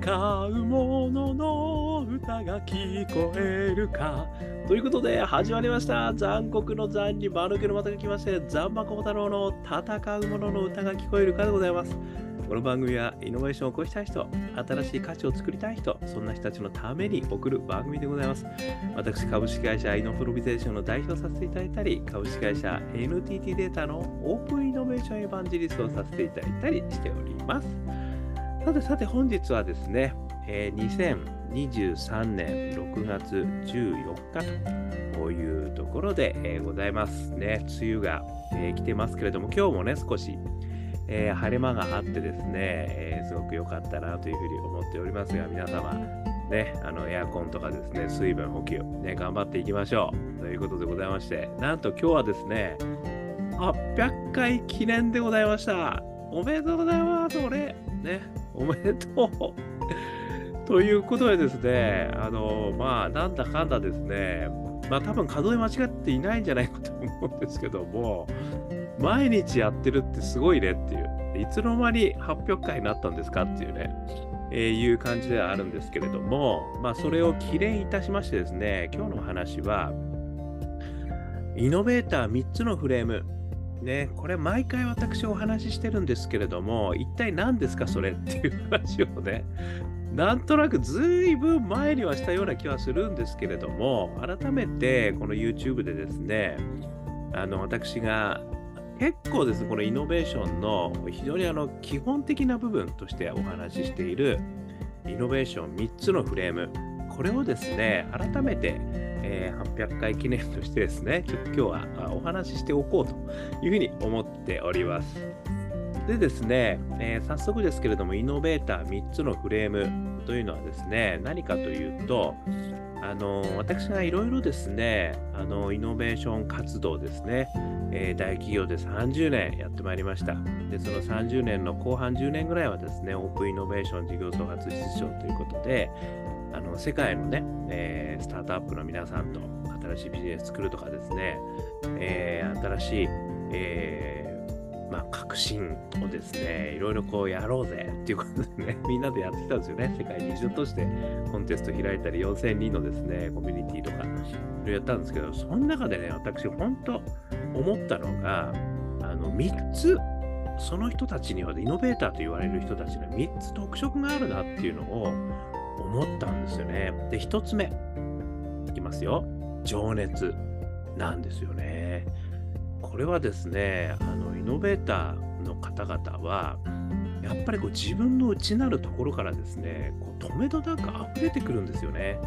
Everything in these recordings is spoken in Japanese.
戦う者のの歌が聞こえるか。ということで、始まりました。残酷の残に丸けのまたが来まして、ザンマコ太郎の戦う者の歌が聞こえるかでございます。この番組はイノベーションを起こしたい人、新しい価値を作りたい人、そんな人たちのために送る番組でございます。私、株式会社イノプロビゼーションの代表させていただいたり、株式会社 NTT データのオープンイノベーションエヴァンジリストをさせていただいたりしております。さてさて本日はですね、えー、2023年6月14日というところで、えー、ございますね。梅雨が、えー、来てますけれども、今日もね、少し、えー、晴れ間があってですね、えー、すごく良かったなというふうに思っておりますが、皆様、ね、あのエアコンとかですね、水分補給、ね、頑張っていきましょう。ということでございまして、なんと今日はですね、800回記念でございました。おめでとうございます、俺。ね。おめでとう ということでですね、あの、まあ、なんだかんだですね、まあ多分数え間違っていないんじゃないかと思うんですけども、毎日やってるってすごいねっていう、いつの間に800回になったんですかっていうね、えー、いう感じではあるんですけれども、まあそれを記念いたしましてですね、今日の話は、イノベーター3つのフレーム、ね、これ毎回私お話ししてるんですけれども、一体何ですかそれっていう話をね、なんとなくずいぶん前にはしたような気はするんですけれども、改めてこの YouTube でですね、あの私が結構ですね、このイノベーションの非常にあの基本的な部分としてお話ししているイノベーション3つのフレーム、これをですね、改めてえー、800回記念としてですね、ちょっと今日はお話ししておこうというふうに思っております。でですね、えー、早速ですけれども、イノベーター3つのフレームというのはですね、何かというと、あの私がいろいろですね、あのイノベーション活動ですね、えー、大企業で30年やってまいりました。で、その30年の後半10年ぐらいはですね、オープンイノベーション事業総括室長ということで、あの世界のね、えー、スタートアップの皆さんと新しいビジネス作るとかですね、えー、新しい、えー、まあ、革新をですね、いろいろこうやろうぜっていうことでね、みんなでやってきたんですよね。世界に一度としてコンテスト開いたり、4000人のですね、コミュニティとか、いろいろやったんですけど、その中でね、私、本当思ったのが、あの、3つ、その人たちには、イノベーターと言われる人たちには3つ特色があるなっていうのを思ったんですよね。で、1つ目、いきますよ。情熱なんですよね。これはですね、あのイノベーターの方々は、やっぱりこう自分の内なるところからですね、こう止めどなく溢れてくるんですよね。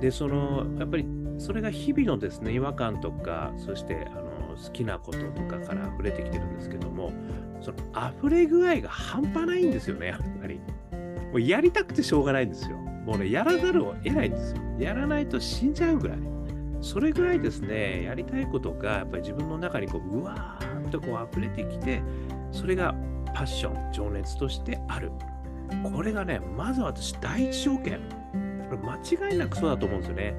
で、その、やっぱりそれが日々のですね、違和感とか、そしてあの好きなこととかから溢れてきてるんですけども、その溢れ具合が半端ないんですよね、やっぱり。もうやりたくてしょうがないんですよ。もうね、やらざるを得ないんですよ。やらないと死んじゃうぐらい。それぐらいですね、やりたいことがやっぱり自分の中にこう、うわーっとこう溢れてきて、それがパッション、情熱としてある。これがね、まず私第一条件。これ間違いなくそうだと思うんですよね。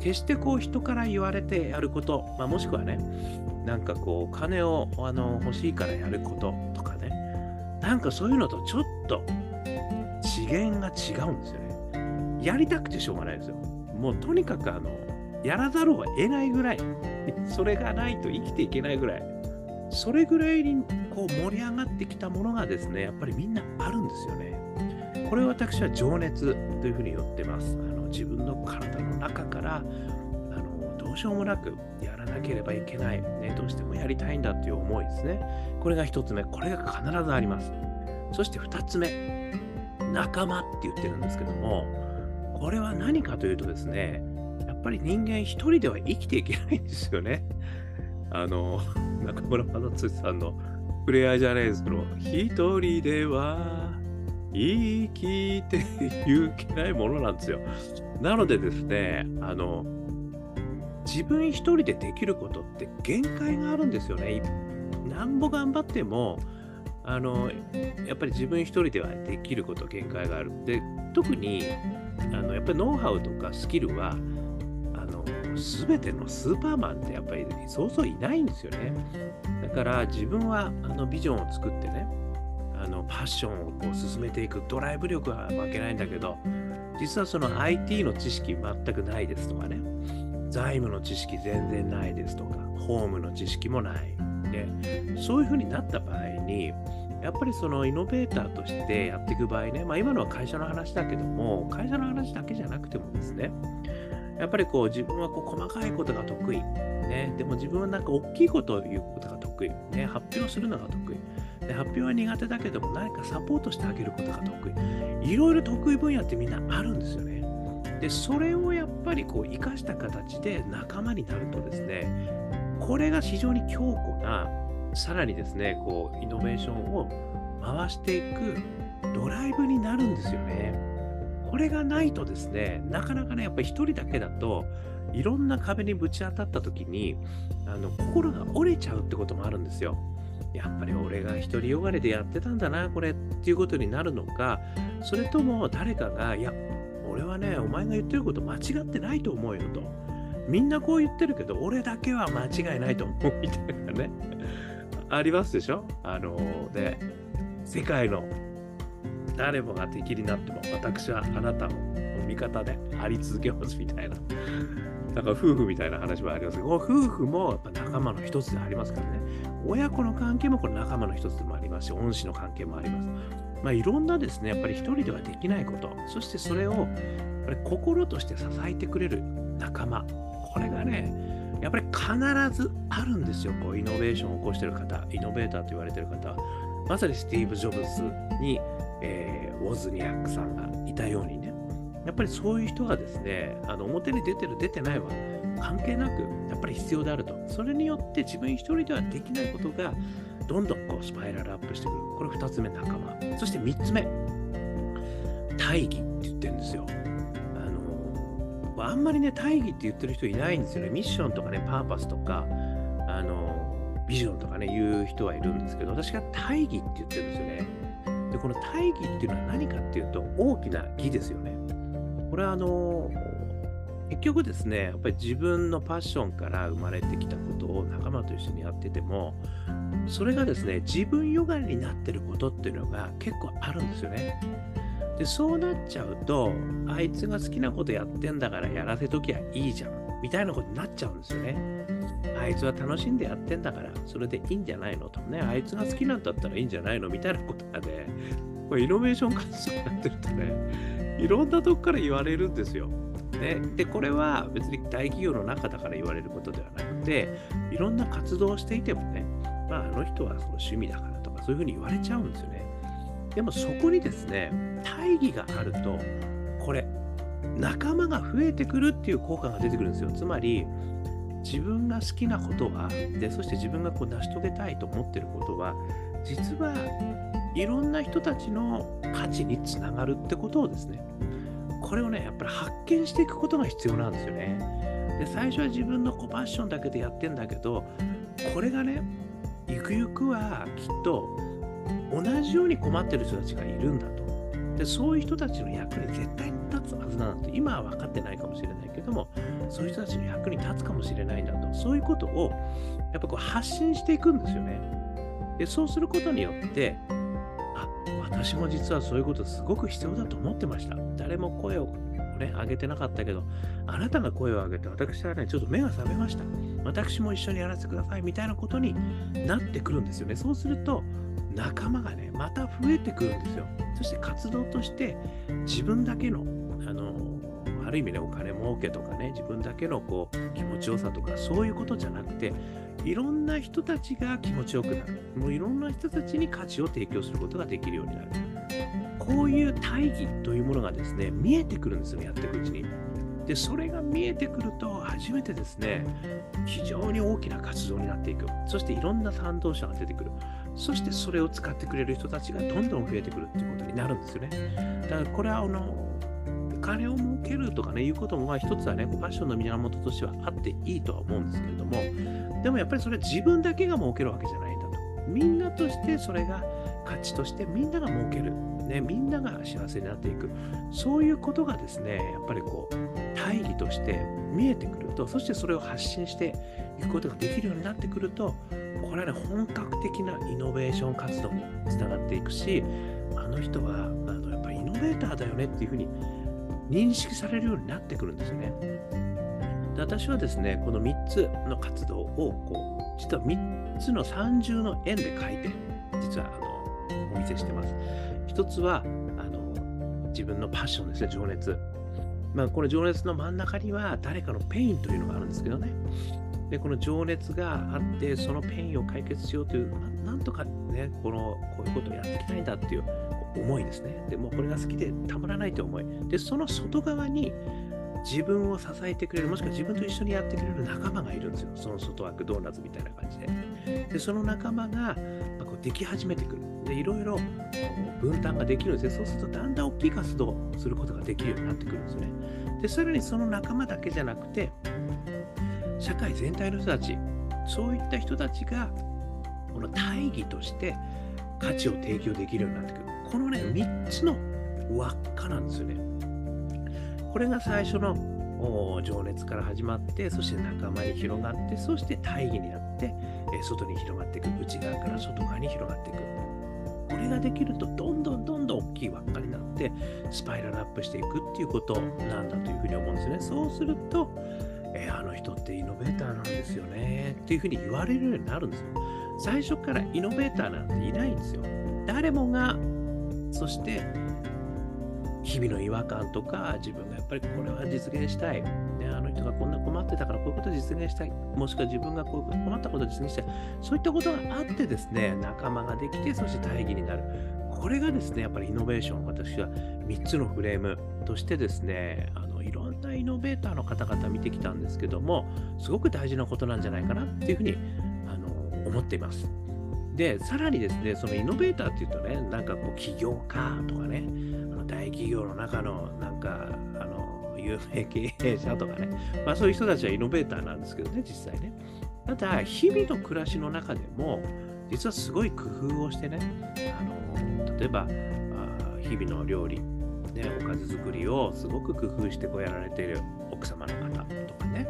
決してこう人から言われてやること、まあ、もしくはね、なんかこう金をあの欲しいからやることとかね、なんかそういうのとちょっと次元が違うんですよね。やりたくてしょうがないですよ。もうとにかくあの、やらざるを得ないぐらい、それがないと生きていけないぐらい、それぐらいにこう盛り上がってきたものがですね、やっぱりみんなあるんですよね。これ私は情熱というふうに言ってます。あの自分の体の中からあのどうしようもなくやらなければいけない、ね、どうしてもやりたいんだという思いですね。これが一つ目、これが必ずあります。そして二つ目、仲間って言ってるんですけども、これは何かというとですね、やっぱり人間一人では生きていけないんですよね。あの、中村正俊さんのプレイヤーじゃないですけど、一人では生きていけないものなんですよ。なのでですね、あの、自分一人でできることって限界があるんですよね。なんぼ頑張っても、あのやっぱり自分一人ではできること限界がある。で特にあのやっぱりノウハウとかスキルはあの全てのスーパーマンってやっぱりそうそういないんですよね。だから自分はあのビジョンを作ってねあのパッションをこう進めていくドライブ力は負けないんだけど実はその IT の知識全くないですとかね財務の知識全然ないですとかホームの知識もないでそういうふうになった場合にやっぱりそのイノベーターとしてやっていく場合ね、まあ、今のは会社の話だけども会社の話だけじゃなくてもですねやっぱりこう自分はこう細かいことが得意、ね、でも自分はなんか大きいことを言うことが得意、ね、発表するのが得意で発表は苦手だけども何かサポートしてあげることが得意いろいろ得意分野ってみんなあるんですよね。でそれをやっぱりこう生かした形で仲間になるとですねこれが非常に強固なさらにですねこうイノベーションを回していくドライブになるんですよねこれがないとですねなかなかねやっぱり一人だけだといろんな壁にぶち当たった時にあの心が折れちゃうってこともあるんですよやっぱり俺が独りよがりでやってたんだな、これっていうことになるのか、それとも誰かが、いや、俺はね、お前が言ってること間違ってないと思うよと。みんなこう言ってるけど、俺だけは間違いないと思うみたいなね。ありますでしょ？あので、世界の誰もが敵になっても、私はあなたの味方であり続けますみたいな。だか夫婦みたいな話もありますけど、夫婦もやっぱ仲間の一つでありますからね。親子の関係もこれ仲間の一つでもありますし、恩師の関係もあります。まあ、いろんなですね、やっぱり一人ではできないこと、そしてそれをやっぱり心として支えてくれる仲間、これがね、やっぱり必ずあるんですよ、こうイノベーションを起こしている方、イノベーターと言われている方、まさにスティーブ・ジョブズに、えー、ウォズニアックさんがいたようにね、やっぱりそういう人がですね、あの表に出てる、出てないは関係なく、やっぱり必要であると。それによって自分一人ではできないことが、どんどんこうスパイラルアップしてくる。これ2つ目、仲間。そして3つ目、大義って言ってるんですよ。あ、んまりね、大義って言ってる人いないんですよね。ミッションとかね、パーパスとか、あの、ビジョンとかね、言う人はいるんですけど、私が大義って言ってるんですよね。で、この大義っていうのは何かっていうと、大きな義ですよね。これはあの結局ですね、やっぱり自分のパッションから生まれてきたことを仲間と一緒にやってても、それがですね、自分よがりになってることっていうのが結構あるんですよね。で、そうなっちゃうと、あいつが好きなことやってんだからやらせときゃいいじゃん、みたいなことになっちゃうんですよね。あいつは楽しんでやってんだから、それでいいんじゃないのとね、あいつが好きなんだったらいいんじゃないのみたいなことがね、これイノベーション活動やってるとね、いろんなとこから言われるんですよ。ね、で、これは別に大企業の中だから言われることではなくて、いろんな活動をしていてもね、まあ、あの人はその趣味だからとか、そういうふうに言われちゃうんですよね。でもそこにですね、大義があると、これ、仲間が増えてくるっていう効果が出てくるんですよ。つまり、自分が好きなことは、で、そして自分がこう成し遂げたいと思ってることは、実はいろんな人たちの価値につながるってことをですね、これをね、やっぱり発見していくことが必要なんですよね。で、最初は自分のコパッションだけでやってんだけど、これがね、ゆくゆくはきっと同じように困ってる人たちがいるんだと。で、そういう人たちの役に絶対に立つはずなんだと。今は分かってないかもしれないけども、そういう人たちの役に立つかもしれないんだと。そういうことを、やっぱこう発信していくんですよね。で、そうすることによってあ、私も実はそういうことすごく必要だと思ってました。誰も声をね、上げてなかったけど、あなたが声を上げて、私はね、ちょっと目が覚めました。私も一緒にやらせてくださいみたいなことになってくるんですよね。そうすると、仲間がね、また増えてくるんですよ。そして活動として自分だけの、あの、ある意味ね、お金儲けとかね、自分だけのこう気持ちよさとか、そういうことじゃなくて、いろんな人たちが気持ちよくなる。もういろんな人たちに価値を提供することができるようになる。こういう大義というものがですね、見えてくるんですよね、やっていくうちに。で、それが見えてくると、初めてですね、非常に大きな活動になっていく。そしていろんな賛同者が出てくる。そしてそれを使ってくれる人たちがどんどん増えてくるっていうことになるんですよね。だからこれはあの、金を儲けるとかね、いうことも、まあ一つはね、ファッションの源としてはあっていいとは思うんですけれども、でもやっぱりそれは自分だけが儲けるわけじゃないんだと。みんなとしてそれが価値としてみんなが儲ける。ね、みんなが幸せになっていく。そういうことがですね、やっぱりこう、大義として見えてくると、そしてそれを発信して、行くことができるようになってくると、これはね、本格的なイノベーション活動につながっていくし、あの人はあのやっぱりイノベーターだよねっていうふうに認識されるようになってくるんですよね。で私はですね、この3つの活動をこう、実は3つの三重の円で書いて、実はあのお見せしてます。1つはあの自分のパッションですね、情熱。まあ、この情熱の真ん中には誰かの pain というのがあるんですけどね。で、この情熱があって、その pain を解決しようという、ななんとかね、この、こういうことをやっていきたいんだっていう思いですね。でもこれが好きでたまらないという思い。で、その外側に自分を支えてくれる、もしくは自分と一緒にやってくれる仲間がいるんですよ。その外枠ドーナツみたいな感じで。で、その仲間が、ま、こうでき始めてくる。で、いろいろ分担ができるんですよ。そうするとだんだん大きい活動をすることができるようになってくるんですね。で、さらにその仲間だけじゃなくて、社会全体の人たち、そういった人たちが、この大義として価値を提供できるようになってくる。このね、3つの輪っかなんですよね。これが最初の情熱から始まって、そして仲間に広がって、そして大義になって、え外に広がっていく。内側から外側に広がっていく。これができると、どんどんどんどん大きい輪っかになって、スパイラルアップしていくっていうことなんだというふうに思うんですね。そうすると、えー、あの人ってイノベーターなんですよねっていうふうに言われるようになるんですよ。最初からイノベーターなんていないんですよ。誰もが、そして日々の違和感とか、自分がやっぱりこれは実現したい。ね、あの人がこんな困ってたからこういうことを実現したい。もしくは自分がこう困ったことを実現したい。そういったことがあってですね、仲間ができて、そして大義になる。これがですね、やっぱりイノベーション、私は3つのフレームとしてですね、あのいろんなイノベーターの方々見てきたんですけども、すごく大事なことなんじゃないかなっていうふうにあの思っています。で、さらにですね、そのイノベーターっていうとね、なんかこう起業家とかね、あの大企業の中のなんか、有名経営者とかね、まあそういう人たちはイノベーターなんですけどね、実際ね。ただ、日々の暮らしの中でも、実はすごい工夫をしてね、あの、例えば、あ日々の料理、ね、おかず作りをすごく工夫してこうやられている奥様の方とかね、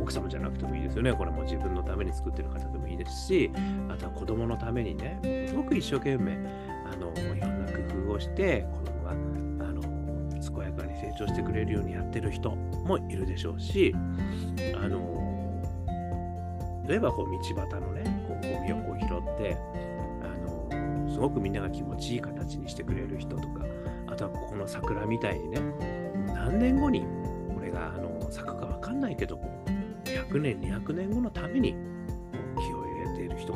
奥様じゃなくてもいいですよね。これも自分のために作ってる方でもいいですし、あとは子供のためにね、すごく一生懸命、あの、いろんな工夫をして、子、長してくれるようにやってる人もいるでしょうし、あの、例えばこう道端のね、こうゴミをこう拾って、あの、すごくみんなが気持ちいい形にしてくれる人とか、あとはここの桜みたいにね、何年後にこれがあの咲くかわかんないけど、100年、200年後のために気を入れている人、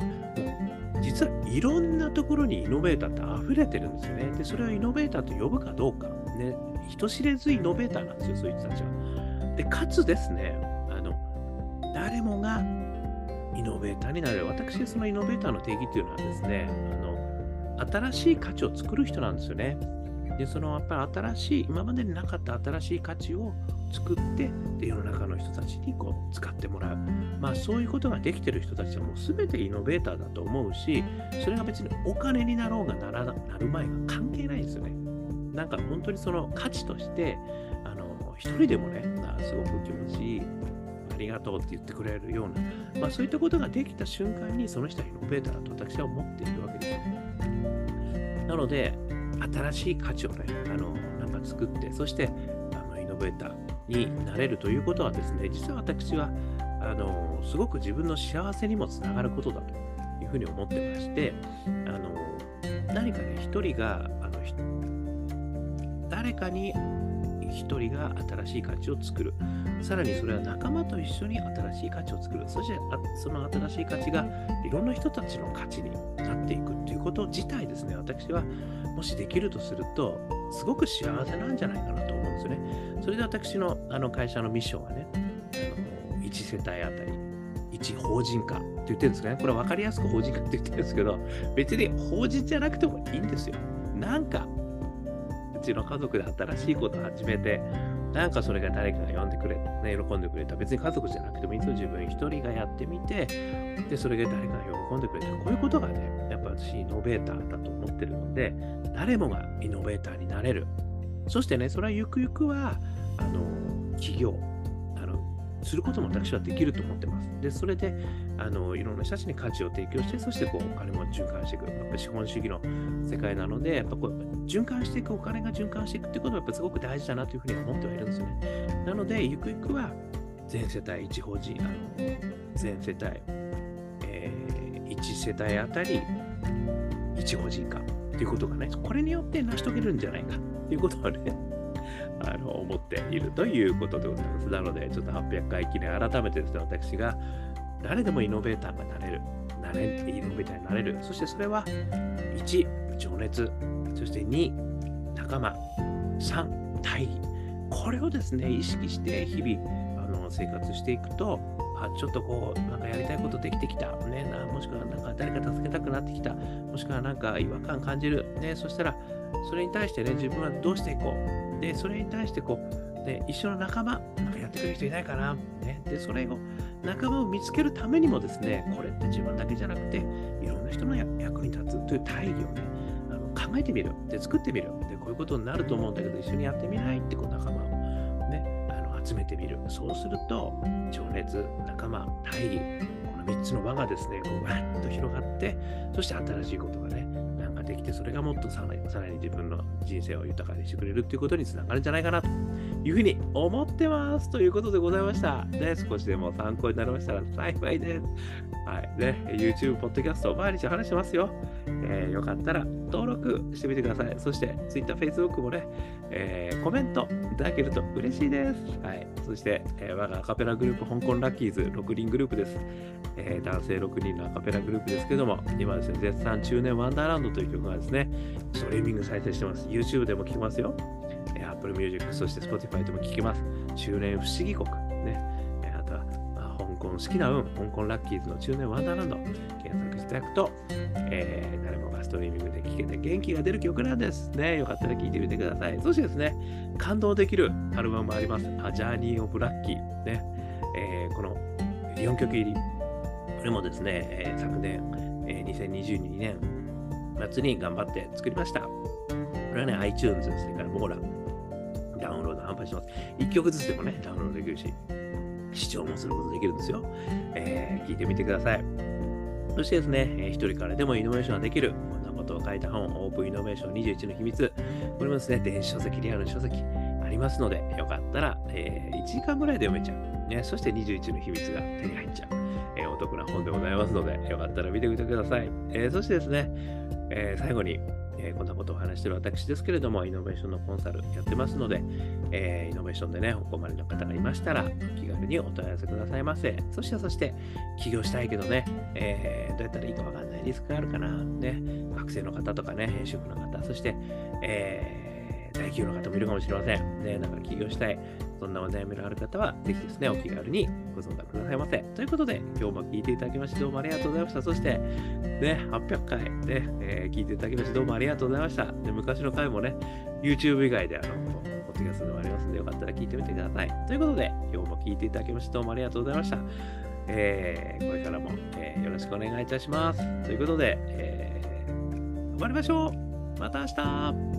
実はいろんなところにイノベーターって溢れてるんですよね。で、それをイノベーターと呼ぶかどうか、ね、人知れずイノベーターなんですよ、そういう人たちは。で、かつですね、あの、誰もがイノベーターになれる。私、そのイノベーターの定義っていうのはですね、あの、新しい価値を作る人なんですよね。で、そのやっぱり新しい、今までになかった新しい価値を作ってで世の中の人たちにこう使ってもらう、まあ、そういうことができてる人たちはもう全てイノベーターだと思うしそれが別にお金になろうがならなる前が関係ないんですよねなんか本当にその価値としてあの一人でもねすごく気持ちいいありがとうって言ってくれるような、まあ、そういったことができた瞬間にその人はイノベーターだと私は思っているわけですなので新しい価値をねあのなんか作ってそしてあのイノベーターになれるということはですね、実は私は、あの、すごく自分の幸せにもつながることだというふうに思ってまして、あの、何かね、一人が、あの、誰かに一人が新しい価値を作る。さらにそれは仲間と一緒に新しい価値を作る。そしてその新しい価値がいろんな人たちの価値になっていくということ自体ですね、私はもしできるとすると、すごく幸せなんじゃないかなと思うんですよね。それで私のあの会社のミッションはね、あの1世帯あたり1法人化って言ってるんですかね。これ分かりやすく法人化って言ってるんですけど、別に法人じゃなくてもいいんですよ。なんかちの家族で新しいことを始めて、なんかそれが誰かが呼んでくれ、ね、喜んでくれた。別に家族じゃなくてもいつも。自分一人がやってみて、で、それが誰かが喜んでくれた。こういうことがね、やっぱ私イノベーターだと思ってるので、誰もがイノベーターになれる。そしてね、それはゆくゆくは、あの、企業、することも私はできると思ってます。で、それで、あの、いろんな人たちに価値を提供して、そしてこう、お金も循環していく。やっぱ資本主義の世界なので、やっぱこう、循環していく、お金が循環していくってことは、やっぱすごく大事だなというふうに思ってはいるんですよね。なので、ゆくゆくは、全世帯一法人、あの、全世帯、えー、1世帯あたり1法人化ということがね、これによって成し遂げるんじゃないかということはね、あの思っているということでございます。なので、ちょっと800回記念、改めてですね、私が誰でもイノベーターがなれる、なれイノベーターになれる、そしてそれは1、情熱、そして2、仲間、3、大義。これをですね、意識して日々あの生活していくと、あちょっとこう、なんかやりたいことできてきた、ね、なもしくはなんか誰か助けたくなってきた、もしくはなんか違和感感じる、ね、そしたら、それに対してね、自分はどうしていこう。で、それに対してこう、ね、一緒の仲間、なんかやってくれる人いないかな。ね、で、それを、仲間を見つけるためにもですね、これって自分だけじゃなくて、いろんな人の役に立つという大義をね、あの考えてみる。で、作ってみる。で、こういうことになると思うんだけど、一緒にやってみないってこう仲間をね、あの集めてみる。そうすると、情熱、仲間、大義、この3つの輪がですね、こうわっと広がって、そして新しいことがね、て、それがもっとさらに自分の人生を豊かにしてくれるっていうことにつながるんじゃないかなというふうに思ってます。ということでございました。ね、少しでも参考になりましたら幸いです。はい。ね、YouTube、ポッドキャスト、毎日話してますよ。えー、よかったら登録してみてください。そして、Twitter、Facebook もね、えー、コメントいただけると嬉しいです。はい。そして、えー、我がアカペラグループ、香港ラッキーズ6人グループです。えー、男性6人のアカペラグループですけども、今ですね、絶賛中年ワンダーランドという曲がですね、ストリーミング再生してます。YouTube でも聴けますよ。えー、Apple Music、そして Spotify でも聴けます。中年不思議国。港好きな運、香港ラッキーズの中年ワンダーランド、検索していただくと、えー、誰もがストリーミングで聴けて元気が出る曲なんです。ね。よかったら聴いてみてください。そしてですね、感動できるアルバムもあります。A Journey of Lucky。ね。えー、この4曲入り。これもですね、えー、昨年、えー、2022年夏に頑張って作りました。これはね、iTunes、それからモーラ、ダウンロード販売します。1曲ずつでもね、ダウンロードできるし、視聴もすることできるんですよ。えー、聞いてみてください。そしてですね、えー、一人からでもイノベーションができる、こんなことを書いた本、オープンイノベーション21の秘密。これもですね、電子書籍、リアルの書籍ありますので、よかったら、えー、1時間ぐらいで読めちゃう。ね、そして21の秘密が手に入っちゃう。えー、お得な本でございますので、よかったら見てみてください。え、そしてですね、え、最後に、えー、こんなことをお話してる私ですけれども、イノベーションのコンサルやってますので、えー、イノベーションでね、お困りの方がいましたら、気軽にお問い合わせくださいませ。そして、そして、起業したいけどね、えー、どうやったらいいかわかんないリスクがあるかな、ね、学生の方とかね、主婦の方、そして、えー大企業の方もいるかもしれません。ね、なんか起業したい、そんなお悩みのある方は、ぜひですね、お気軽にご相談くださいませ。ということで、今日も聞いていただきましてどうもありがとうございました。そして、ね、800回ね、えー、聞いていただきましてどうもありがとうございました。で昔の回もね、YouTube 以外であの、ポッドキャストでもありますので、よかったら聞いてみてください。ということで、今日も聞いていただきましてどうもありがとうございました。えー、これからも、えー、よろしくお願いいたします。ということで、えー、頑張りましょうまた明日